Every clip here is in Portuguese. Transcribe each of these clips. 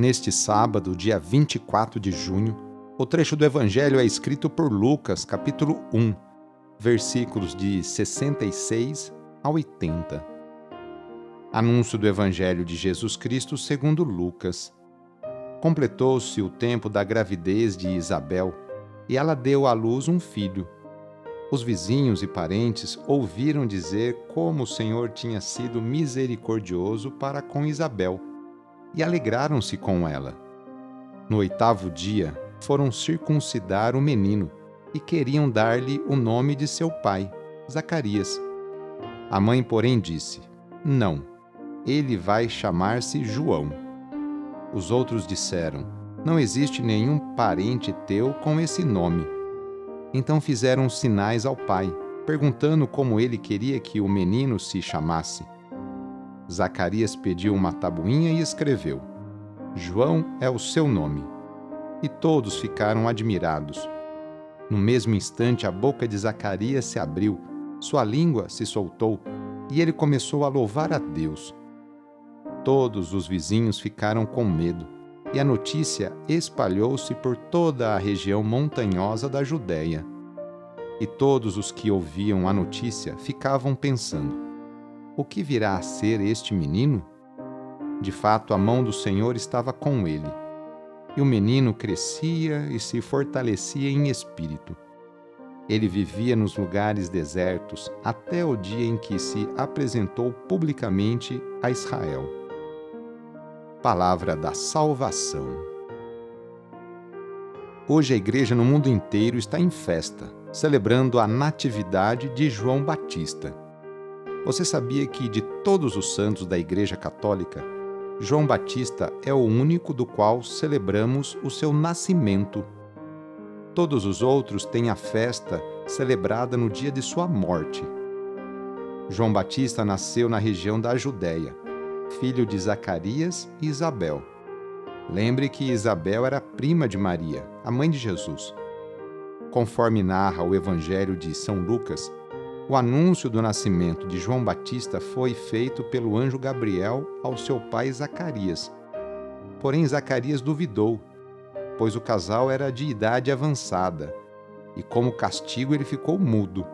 Neste sábado, dia 24 de junho, o trecho do Evangelho é escrito por Lucas, capítulo 1, versículos de 66 a 80. Anúncio do Evangelho de Jesus Cristo segundo Lucas. Completou-se o tempo da gravidez de Isabel, e ela deu à luz um filho os vizinhos e parentes ouviram dizer como o Senhor tinha sido misericordioso para com Isabel e alegraram-se com ela. No oitavo dia, foram circuncidar o menino e queriam dar-lhe o nome de seu pai, Zacarias. A mãe, porém, disse: Não, ele vai chamar-se João. Os outros disseram: Não existe nenhum parente teu com esse nome. Então fizeram sinais ao pai, perguntando como ele queria que o menino se chamasse. Zacarias pediu uma tabuinha e escreveu: João é o seu nome. E todos ficaram admirados. No mesmo instante, a boca de Zacarias se abriu, sua língua se soltou e ele começou a louvar a Deus. Todos os vizinhos ficaram com medo e a notícia espalhou-se por toda a região montanhosa da Judéia. E todos os que ouviam a notícia ficavam pensando: o que virá a ser este menino? De fato, a mão do Senhor estava com ele. E o menino crescia e se fortalecia em espírito. Ele vivia nos lugares desertos até o dia em que se apresentou publicamente a Israel palavra da salvação. Hoje a igreja no mundo inteiro está em festa, celebrando a natividade de João Batista. Você sabia que de todos os santos da Igreja Católica, João Batista é o único do qual celebramos o seu nascimento. Todos os outros têm a festa celebrada no dia de sua morte. João Batista nasceu na região da Judéia filho de Zacarias e Isabel. Lembre que Isabel era prima de Maria, a mãe de Jesus. Conforme narra o Evangelho de São Lucas, o anúncio do nascimento de João Batista foi feito pelo anjo Gabriel ao seu pai Zacarias. Porém, Zacarias duvidou, pois o casal era de idade avançada, e como castigo ele ficou mudo.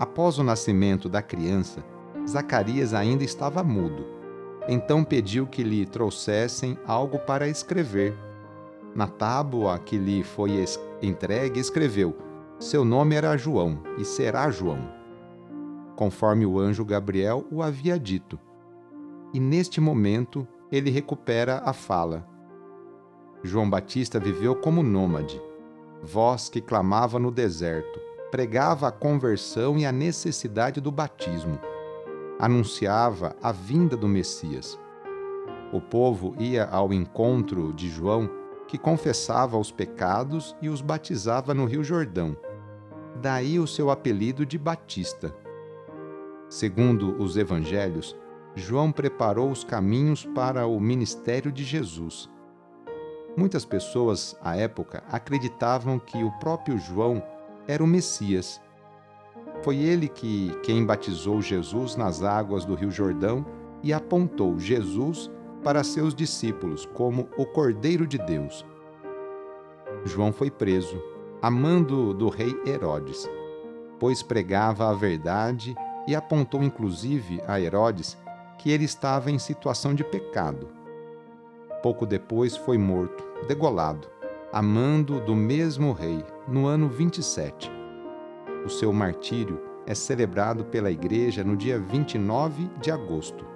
Após o nascimento da criança, Zacarias ainda estava mudo então pediu que lhe trouxessem algo para escrever. Na tábua que lhe foi entregue, escreveu: Seu nome era João e será João, conforme o anjo Gabriel o havia dito. E neste momento ele recupera a fala. João Batista viveu como nômade, voz que clamava no deserto, pregava a conversão e a necessidade do batismo anunciava a vinda do Messias. O povo ia ao encontro de João, que confessava os pecados e os batizava no Rio Jordão. Daí o seu apelido de Batista. Segundo os evangelhos, João preparou os caminhos para o ministério de Jesus. Muitas pessoas, à época, acreditavam que o próprio João era o Messias foi ele que quem batizou Jesus nas águas do Rio Jordão e apontou Jesus para seus discípulos como o Cordeiro de Deus. João foi preso, amando do rei Herodes, pois pregava a verdade e apontou inclusive a Herodes que ele estava em situação de pecado. Pouco depois foi morto, degolado, amando do mesmo rei, no ano 27. O seu martírio é celebrado pela Igreja no dia 29 de agosto.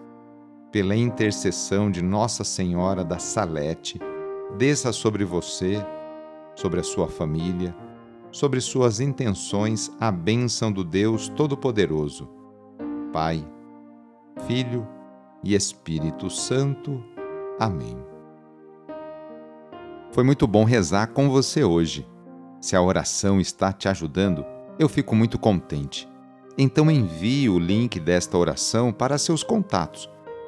Pela intercessão de Nossa Senhora da Salete, desça sobre você, sobre a sua família, sobre suas intenções a bênção do Deus Todo-Poderoso, Pai, Filho e Espírito Santo. Amém. Foi muito bom rezar com você hoje. Se a oração está te ajudando, eu fico muito contente. Então envie o link desta oração para seus contatos,